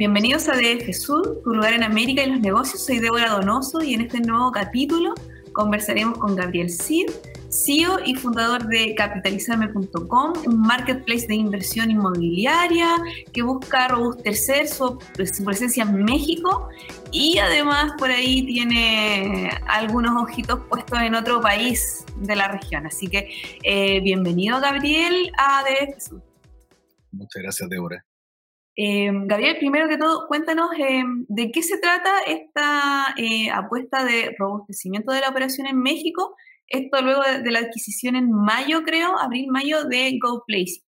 bienvenidos a DF Sur, tu lugar en América y los negocios. Soy Débora Donoso y en este nuevo capítulo conversaremos con Gabriel Cid, CEO y fundador de capitalizarme.com, un marketplace de inversión inmobiliaria que busca robustecer su, presencia en México y además por ahí tiene algunos ojitos puestos en otro país de la región. Así que eh, bienvenido Gabriel a DF Sur. Muchas gracias Débora. Eh, Gabriel, primero que todo, cuéntanos eh, de qué se trata esta eh, apuesta de robustecimiento de la operación en México. Esto luego de, la adquisición en mayo, creo, abril-mayo de GoPlace.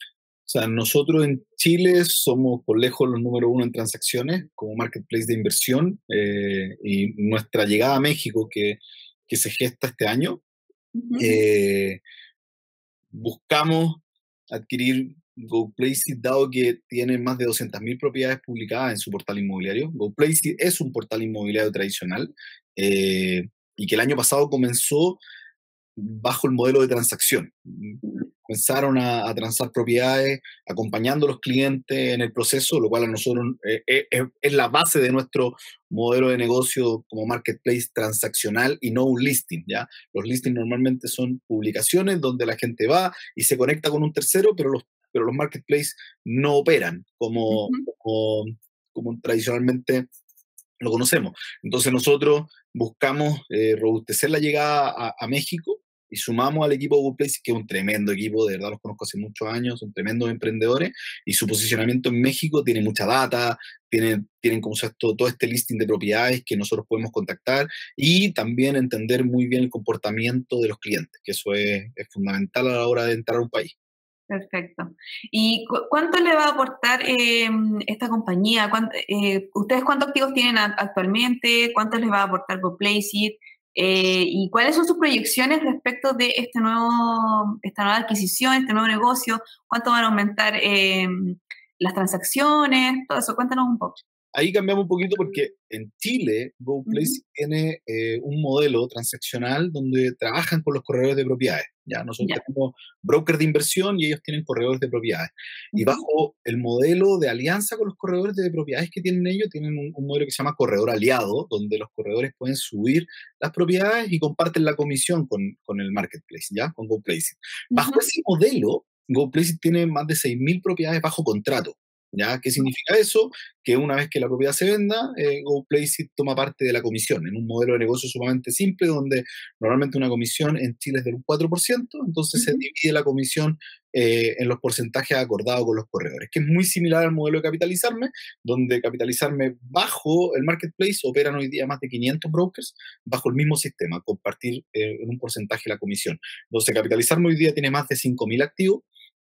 O sea, nosotros en Chile somos por lejos los número uno en transacciones como marketplace de inversión y nuestra llegada a México que, que se gesta este año, buscamos adquirir GoPlace, dado que tiene más de 200.000 propiedades publicadas en su portal inmobiliario, GoPlace es un portal inmobiliario tradicional eh, y que el año pasado comenzó bajo el modelo de transacción. Comenzaron a, transar propiedades acompañando a los clientes en el proceso, lo cual a nosotros eh, eh, es la base de nuestro modelo de negocio como marketplace transaccional y no un listing. ¿ya? Los listings normalmente son publicaciones donde la gente va y se conecta con un tercero, pero los pero los marketplaces no operan como, como, tradicionalmente lo conocemos. Entonces nosotros buscamos eh, robustecer la llegada a, México y sumamos al equipo Google Place, que es un tremendo equipo, de verdad los conozco hace muchos años, son tremendos emprendedores, y su posicionamiento en México tiene mucha data, tienen, tienen como todo, todo este listing de propiedades que nosotros podemos contactar, y también entender muy bien el comportamiento de los clientes, que eso es, es fundamental a la hora de entrar a un país. Perfecto. ¿Y cuánto le va a aportar em, esta compañía? Eh, ¿Ustedes cuántos activos tienen actualmente? ¿Cuánto les va a aportar GoPlaceit? Eh, ¿Y cuáles son sus proyecciones respecto de este nuevo, esta nueva adquisición, este nuevo negocio? ¿Cuánto van a aumentar em, las transacciones? Todo eso, cuéntanos un poco ahí cambiamos un poquito porque en Chile GoPlace tiene eh, un modelo transaccional donde trabajan con los corredores de propiedades. Ya nosotros tenemos brokers de inversión y ellos tienen corredores de propiedades. Y bajo el modelo de alianza con los corredores de propiedades que tienen ellos, tienen un, modelo que se llama corredor aliado, donde los corredores pueden subir las propiedades y comparten la comisión con, con el marketplace, ¿ya? Con GoPlace. Bajo ese modelo, GoPlace tiene más de 6.000 propiedades bajo contrato. ¿Ya? ¿Qué significa eso? Que una vez que la propiedad se venda, eh, toma parte de la comisión en un modelo de negocio sumamente simple donde normalmente una comisión en Chile es del 4%, entonces se divide la comisión eh, en los porcentajes acordados con los corredores, que es muy similar al modelo de capitalizarme, donde capitalizarme bajo el marketplace operan hoy día más de 500 brokers bajo el mismo sistema, compartir eh, en un porcentaje la comisión. Entonces capitalizarme hoy día tiene más de 5.000 activos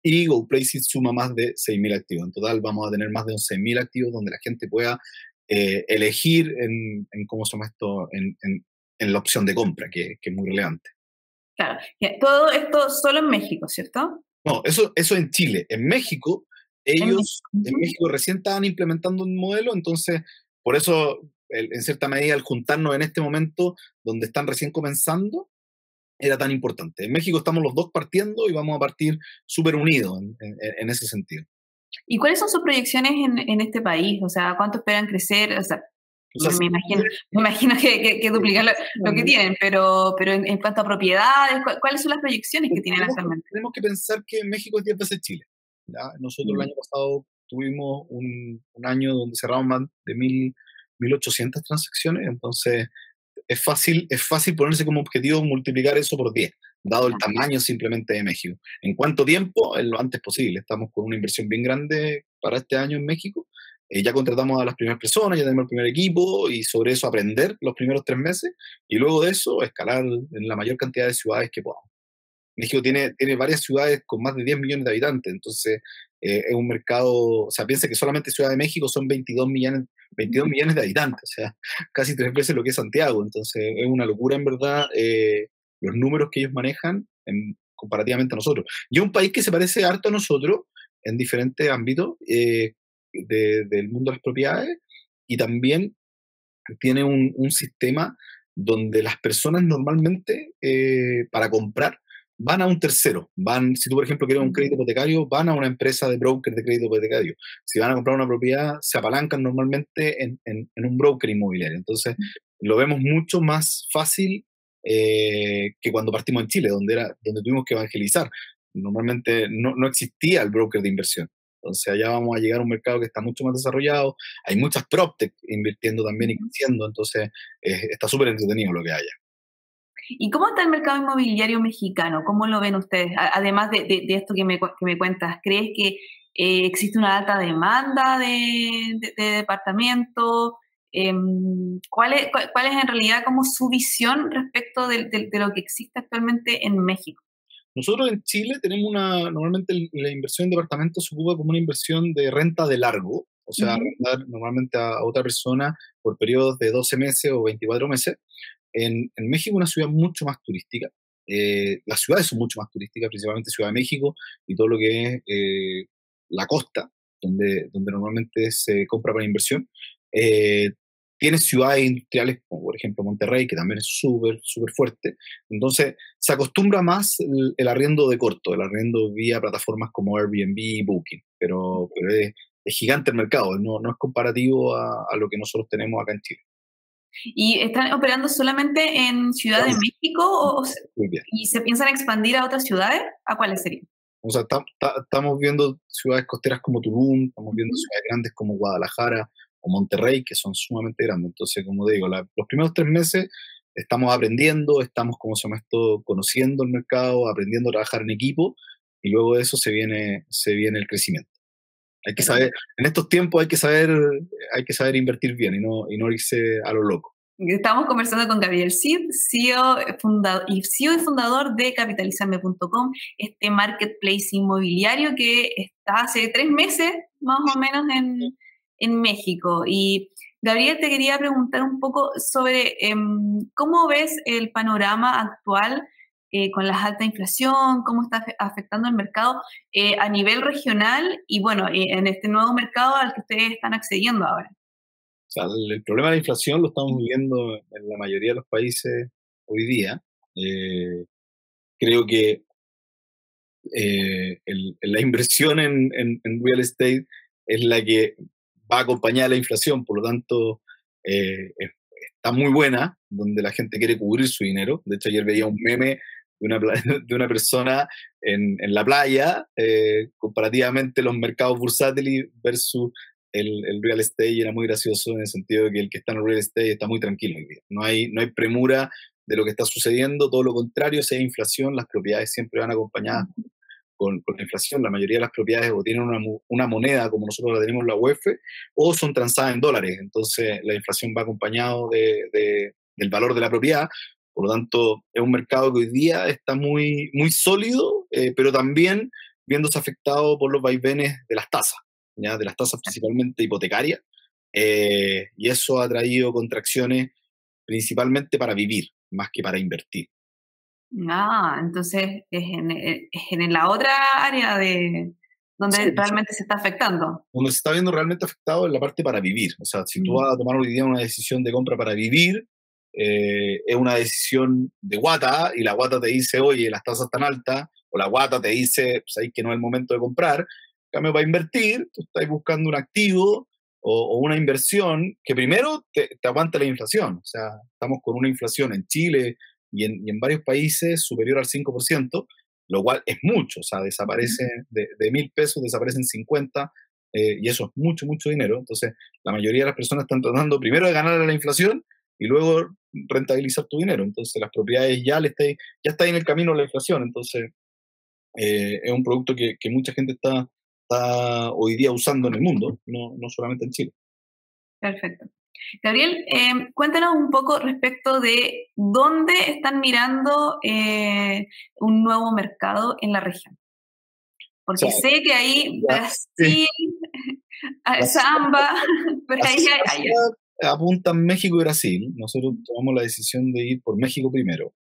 y GoPlace suma más de 6.000 activos. En total vamos a tener más de 11.000 activos donde la gente pueda eh, elegir en, cómo se llama esto, en, en, la opción de compra, que, que, es muy relevante. Claro, todo esto solo en México, ¿cierto? No, eso, eso en Chile. En México, ellos en México recién estaban implementando un modelo, entonces por eso, en cierta medida, al juntarnos en este momento donde están recién comenzando, era tan importante. En México estamos los dos partiendo y vamos a partir súper unidos en, ese sentido. ¿Y cuáles son sus proyecciones en, este país? O sea, ¿cuánto esperan crecer? O sea, me, imagino, me imagino que, que, duplicar lo, que tienen, pero, pero en, cuanto a propiedades, ¿cuáles son las proyecciones que tienen actualmente? Tenemos que pensar que México es 10 veces Chile. Nosotros el mm. año pasado tuvimos un, un, año donde cerramos más de mil, 1.800 transacciones, entonces es fácil, es fácil ponerse como objetivo multiplicar eso por 10, dado el tamaño simplemente de México. ¿En cuánto tiempo? En lo antes posible. Estamos con una inversión bien grande para este año en México. Eh, ya contratamos a las primeras personas, ya tenemos el primer equipo y sobre eso aprender los primeros tres meses y luego de eso escalar en la mayor cantidad de ciudades que podamos. México tiene, tiene varias ciudades con más de 10 millones de habitantes, entonces eh, es un mercado, o sea, piensa que solamente Ciudad de México son 22 millones, 22 millones de habitantes, o sea, casi tres veces lo que es Santiago, entonces es una locura en verdad eh, los números que ellos manejan en, comparativamente a nosotros. Y un país que se parece harto a nosotros en diferentes ámbitos eh, del mundo de las propiedades y también tiene un, un sistema donde las personas normalmente para comprar van a un tercero. Van, si tú, por ejemplo, quieres un crédito hipotecario, van a una empresa de broker de crédito hipotecario. Si van a comprar una propiedad, se apalancan normalmente en, en, un broker inmobiliario. Entonces, lo vemos mucho más fácil eh, que cuando partimos en Chile, donde, era, donde tuvimos que evangelizar. Normalmente no, no existía el broker de inversión. Entonces allá vamos a llegar a un mercado que está mucho más desarrollado. Hay muchas PropTech invirtiendo también y creciendo. Entonces está súper entretenido lo que haya. ¿Y cómo está el mercado inmobiliario mexicano? ¿Cómo lo ven ustedes? Además de, esto que me, que me, cuentas, ¿crees que eh, existe una alta demanda de, departamentos? Em, ¿cuál, es, cuál, es, en realidad como su visión respecto de, lo que existe actualmente en México? Nosotros en Chile tenemos una, normalmente la inversión en departamentos se ocupa como una inversión de renta de largo, o sea, rentar normalmente a otra persona por periodos de 12 meses o 24 meses. En, en México una ciudad mucho más turística. Eh, las ciudades son mucho más turísticas, principalmente Ciudad de México y todo lo que es eh, la costa, donde, donde normalmente se compra para inversión. Eh, ciudades industriales como por ejemplo Monterrey, que también es súper, súper fuerte. Entonces se acostumbra más el, arriendo de corto, el arriendo vía plataformas como Airbnb y Booking, pero, pero es, gigante el mercado, no, no es comparativo a, lo que nosotros tenemos acá en Chile. ¿Y están operando solamente en Ciudad de México o, y se piensan expandir a otras ciudades? ¿A cuáles serían? O sea, estamos viendo ciudades costeras como Tulum, estamos viendo ciudades grandes como Guadalajara, o Monterrey, que son sumamente grandes. Entonces, como digo, los primeros tres meses estamos aprendiendo, estamos, como se llama esto, conociendo el mercado, aprendiendo a trabajar en equipo, y luego de eso se viene, se viene el crecimiento. Hay que saber, en estos tiempos hay que saber, hay que saber invertir bien y no, y no irse a lo loco. Estamos conversando con Gabriel Cid, CEO, fundador, y CEO y fundador de capitalizarme.com, este marketplace inmobiliario que está hace tres meses más o menos en, en México. Y Gabriel, te quería preguntar un poco sobre em, cómo ves el panorama actual eh, con la alta inflación, cómo está afectando el mercado eh, a nivel regional y, bueno, eh, en este nuevo mercado al que ustedes están accediendo ahora. O el, problema de la inflación lo estamos viviendo en la mayoría de los países hoy día. creo que la inversión en, en real estate es la que va acompañada de la inflación, por lo tanto eh, está muy buena, donde la gente quiere cubrir su dinero. De hecho, ayer veía un meme de una, de una persona en, en la playa, eh, comparativamente los mercados bursátiles versus el, el, real estate, era muy gracioso en el sentido de que el que está en el real estate está muy tranquilo hoy día. No hay, no hay premura de lo que está sucediendo, todo lo contrario, si hay inflación, las propiedades siempre van acompañadas con, la inflación, la mayoría de las propiedades o tienen una, una, moneda como nosotros la tenemos la UEF o son transadas en dólares. Entonces la inflación va acompañado de, del valor de la propiedad. Por lo tanto, es un mercado que hoy día está muy, muy sólido, eh, pero también viéndose afectado por los vaivenes de las tasas, ¿ya? de las tasas principalmente hipotecarias. Eh, y eso ha traído contracciones principalmente para vivir, más que para invertir. Ah, entonces es en, eh, en la otra área de donde realmente se está afectando. Donde se está viendo realmente afectado en la parte para vivir. O sea, si tú vas a tomar hoy día una decisión de compra para vivir, eh, es una decisión de guata y la guata te dice, oye, las tasas están altas, o la guata te dice, pues ahí que no es el momento de comprar. En cambio, para invertir, tú estás buscando un activo o, una inversión que primero te, te aguante la inflación. O sea, estamos con una inflación en Chile, y en, varios países superior al 5%, lo cual es mucho, o sea, desaparece de, mil pesos, desaparecen 50, eh, y eso es mucho, mucho dinero. Entonces, la mayoría de las personas están tratando primero de ganar a la inflación y luego rentabilizar tu dinero. Entonces, las propiedades ya, le está, ya está en el camino a la inflación. Entonces, eh, es un producto que, que mucha gente está, está, hoy día usando en el mundo, no, no solamente en Chile. Perfecto. Gabriel, em, cuéntanos un poco respecto de dónde están mirando eh, un nuevo mercado en la región. Porque sé que hay Brasil, Zamba, pero ahí hay... Apuntan México y Brasil. Nosotros tomamos la decisión de ir por México primero.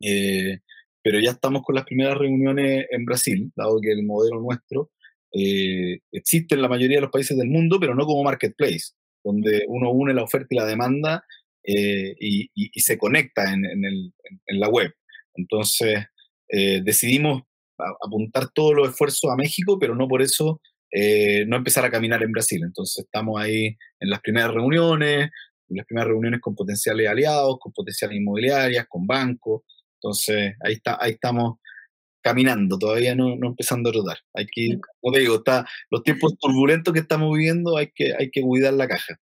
Eh, pero ya estamos con las primeras reuniones en Brasil, dado que el modelo nuestro eh, existe en la mayoría de los países del mundo, pero no como marketplace donde uno une la oferta y la demanda eh, y, se conecta en, la web. Entonces, decidimos apuntar todos los esfuerzos a México, pero no por eso no empezar a caminar en Brasil. Entonces estamos ahí en las primeras reuniones, en las primeras reuniones con potenciales aliados, con potenciales inmobiliarias, con bancos. Entonces ahí, está, ahí estamos caminando, todavía no, no empezando a rodar. Hay que como te digo, está, los tiempos turbulentos que estamos viviendo, hay que, hay que cuidar la caja.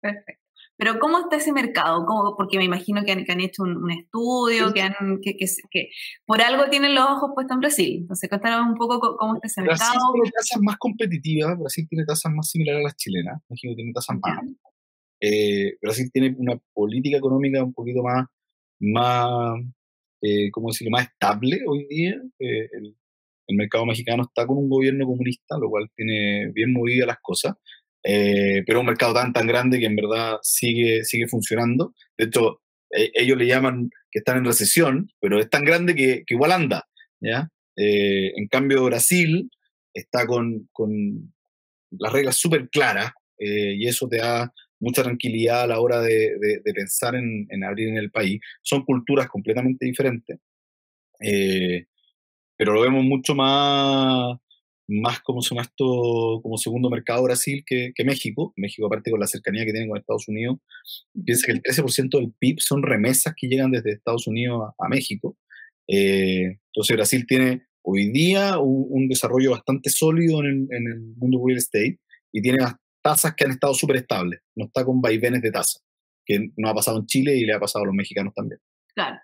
Perfecto. Pero ¿cómo está ese mercado? ¿Cómo? Porque me imagino que han, hecho un, estudio, que, han, que, que, por algo tienen los ojos puestos en Brasil. Entonces, cuéntanos un poco cómo está ese mercado. Brasil tiene tasas más competitivas, Brasil tiene tasas más similares a las chilenas, México tiene tasas más eh, Brasil tiene una política económica un poquito más, más eh, ¿cómo decirlo?, más estable hoy día. Eh, el, mercado mexicano está con un gobierno comunista, lo cual tiene bien movidas las cosas, eh, pero un mercado tan, tan grande que en verdad sigue, sigue funcionando. De hecho, e, ellos le llaman que están en recesión, pero es tan grande que, igual anda, ¿ya? en cambio, Brasil está con, con las reglas súper claras y eso te da mucha tranquilidad a la hora de, pensar en, abrir en el país. Son culturas completamente diferentes, eh, pero lo vemos mucho más, más como, se esto, como segundo mercado Brasil que, México. México, aparte con la cercanía que tiene con Estados Unidos, piensa que el 13% del PIB son remesas que llegan desde Estados Unidos a, México. Eh, entonces Brasil tiene hoy día un, desarrollo bastante sólido en el, en el, mundo real estate y tiene tasas que han estado súper estables, no está con vaivenes de tasa, que no ha pasado en Chile y le ha pasado a los mexicanos también. Claro.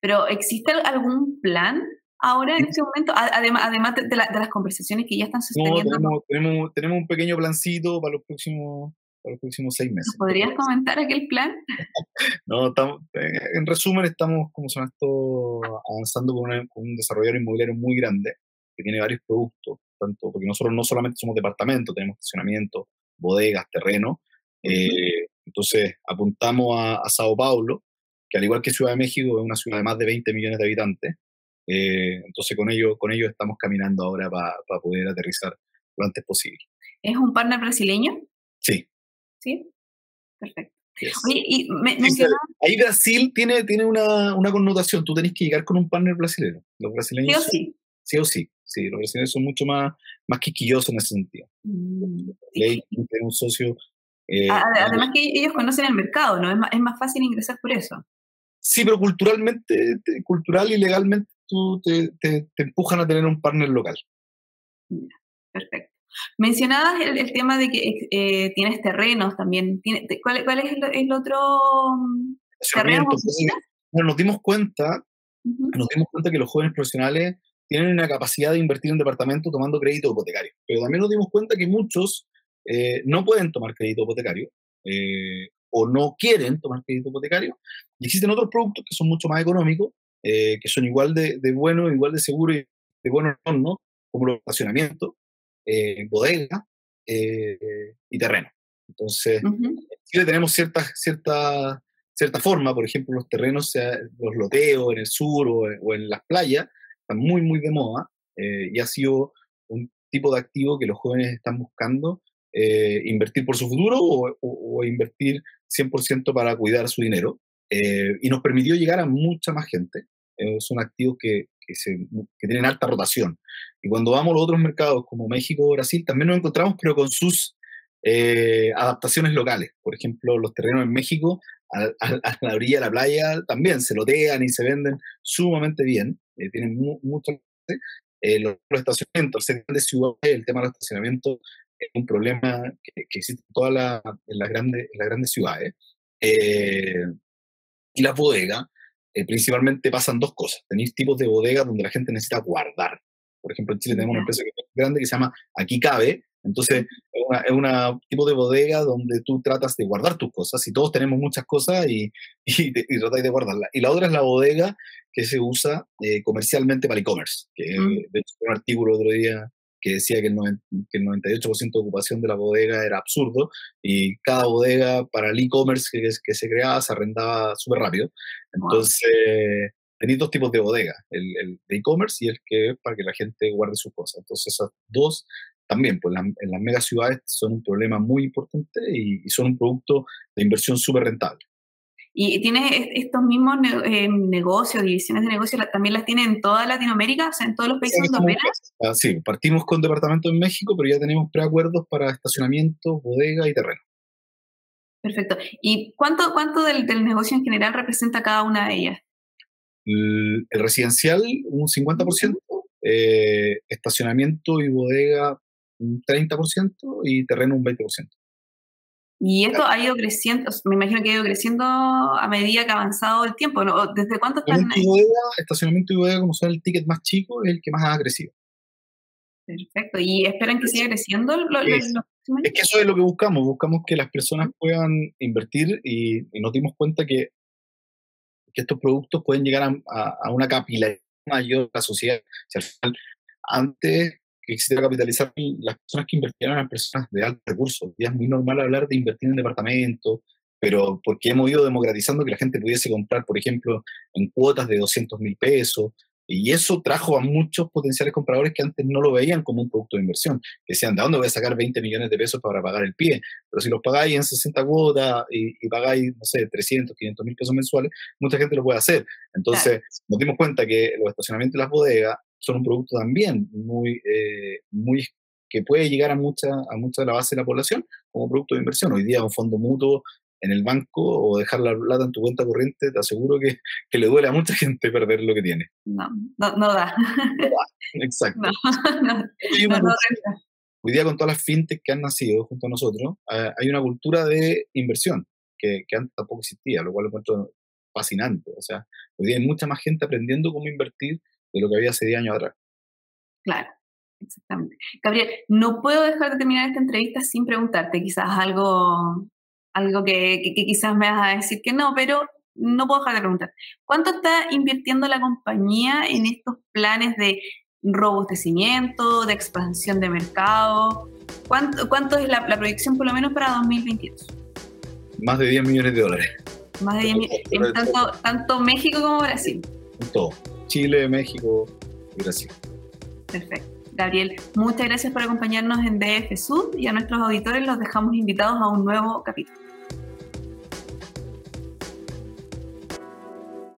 Pero ¿existe algún plan ahora en este momento, además, además de, las conversaciones que ya están sosteniendo? No, tenemos, tenemos, un pequeño plancito para los próximos, para los próximos seis meses. ¿Podrías comentar aquel plan? no, estamos, en resumen, estamos como son esto, avanzando con, con un desarrollador inmobiliario muy grande que tiene varios productos, tanto porque nosotros no solamente somos departamentos, tenemos estacionamiento, bodegas, terreno. Eh, entonces apuntamos a, Sao Paulo, que al igual que Ciudad de México es una ciudad de más de 20 millones de habitantes. Eh, entonces con ello, con ello estamos caminando ahora para poder aterrizar lo antes posible. ¿Es un partner brasileño? Sí. Sí, perfecto. ahí Brasil tiene, tiene una, una, connotación, tú tenés que llegar con un partner brasileño. Los brasileños sí o sí. Sí o sí. Sí, los brasileños son mucho más, más quisquillosos en ese sentido. Mm, Ley tiene un socio. Eh, además que ellos conocen el mercado, ¿no? Es más, es más fácil ingresar por eso. Sí, pero culturalmente, cultural y legalmente tú te, te, empujan a tener un partner local. Perfecto. Mencionabas el, tema de que eh, tienes terrenos también. ¿Cuál, ¿Cuál, es el, otro mm, terreno? Bueno, nos dimos cuenta, nos dimos cuenta que los jóvenes profesionales tienen una capacidad de invertir en departamento tomando crédito hipotecario. Pero también nos dimos cuenta que muchos eh, no pueden tomar crédito hipotecario eh, o no quieren tomar crédito hipotecario. Y existen otros productos que son mucho más económicos, eh, que son igual de, de buenos, igual de seguros y de buenos, ¿no? como los estacionamientos, bodega y terreno. Entonces, en Chile tenemos cierta, cierta, cierta forma, por ejemplo, los terrenos, los loteos en el sur o en las playas, está muy, muy de moda eh, y ha sido un tipo de activo que los jóvenes están buscando eh, invertir por su futuro o, invertir 100% para cuidar su dinero. Eh, y nos permitió llegar a mucha más gente. Son activos que, que, se, que, tienen alta rotación. Y cuando vamos a los otros mercados como México o Brasil, también nos encontramos, pero con sus adaptaciones locales. Por ejemplo, los terrenos en México, a, a, la orilla de la playa, también se lotean y se venden sumamente bien. Eh, tienen mucho eh, los, estacionamientos, el de ciudades, el tema del estacionamiento es un problema que, existe en todas la, en las grandes, las grandes ciudades. Eh, y las bodegas, principalmente pasan dos cosas. Tenéis tipos de bodegas donde la gente necesita guardar. Por ejemplo, en Chile tenemos una empresa que es grande que se llama Aquí Cabe, entonces, es un tipo de bodega donde tú tratas de guardar tus cosas y todos tenemos muchas cosas y, y, y tratáis de guardarlas. Y la otra es la bodega que se usa eh, comercialmente para e-commerce. Que mm. De hecho, un artículo otro día que decía que el, 98% de ocupación de la bodega era absurdo y cada bodega para el e-commerce que, que, se creaba se arrendaba súper rápido. Entonces, tenéis dos tipos de bodega, el, el de e-commerce y el que es para que la gente guarde sus cosas. Entonces, esas dos también, pues en las megaciudades son un problema muy importante y, son un producto de inversión súper rentable. ¿Y tienes estos mismos eh, negocios, divisiones de negocios, también las tiene en toda Latinoamérica, o sea, en todos los países donde? Ah, sí, partimos con departamento en México, pero ya tenemos preacuerdos para estacionamiento, bodega y terreno. Perfecto. ¿Y cuánto, cuánto del, negocio en general representa cada una de ellas? El, residencial, un 50%, eh, estacionamiento y bodega, un 30% y terreno, un 20%. Y esto ha ido creciendo, me imagino que ha ido creciendo a medida que ha avanzado el tiempo. ¿Desde cuánto están ahí? estacionamiento y bodega, como son el ticket más chico, es el que más ha crecido. Perfecto. ¿Y esperan que siga creciendo? es, que eso es lo que buscamos. Buscamos que las personas puedan invertir y, nos dimos cuenta que, que, estos productos pueden llegar a, una capilaridad mayor de la sociedad. al final, antes que quisiera capitalizar las personas que invirtieron en personas de alto recursos. Ya es muy normal hablar de invertir en departamentos, pero porque hemos ido democratizando que la gente pudiese comprar, por ejemplo, en cuotas de 200 mil pesos. Y eso trajo a muchos potenciales compradores que antes no lo veían como un producto de inversión. Que decían, ¿de dónde voy a sacar 20 millones de pesos para pagar el pie? Pero si los pagáis en 60 cuotas y, pagáis, no sé, 300, 500 mil pesos mensuales, mucha gente lo puede hacer. Entonces, nos dimos cuenta que los estacionamientos y las bodegas son un producto también muy, eh, muy que puede llegar a mucha, a mucha de la base de la población como producto de inversión. Hoy día un fondo mutuo en el banco o dejar la plata en tu cuenta corriente, te aseguro que, que le duele a mucha gente perder lo que tiene. No, no, no da. No da, exacto. hoy día con todas las fintech que han nacido junto a nosotros, eh, hay una cultura de inversión que, que, antes tampoco existía, lo cual lo encuentro fascinante. O sea, hoy día hay mucha más gente aprendiendo cómo invertir de lo que había hace 10 años atrás. Claro, exactamente. Gabriel, no puedo dejar de terminar esta entrevista sin preguntarte quizás algo, algo que, quizás me vas a decir que no, pero no puedo dejar de preguntar. ¿Cuánto está invirtiendo la compañía en estos planes de robustecimiento, de expansión de mercado? ¿Cuánto, cuánto es la, proyección por lo menos para 2022? Más de 10 millones de dólares. Más de 10 millones, en tanto, tanto México como Brasil. En todo. Chile, México y Brasil. Perfecto. Gabriel, muchas gracias por acompañarnos en DF Sud y a nuestros auditores los dejamos invitados a un nuevo capítulo.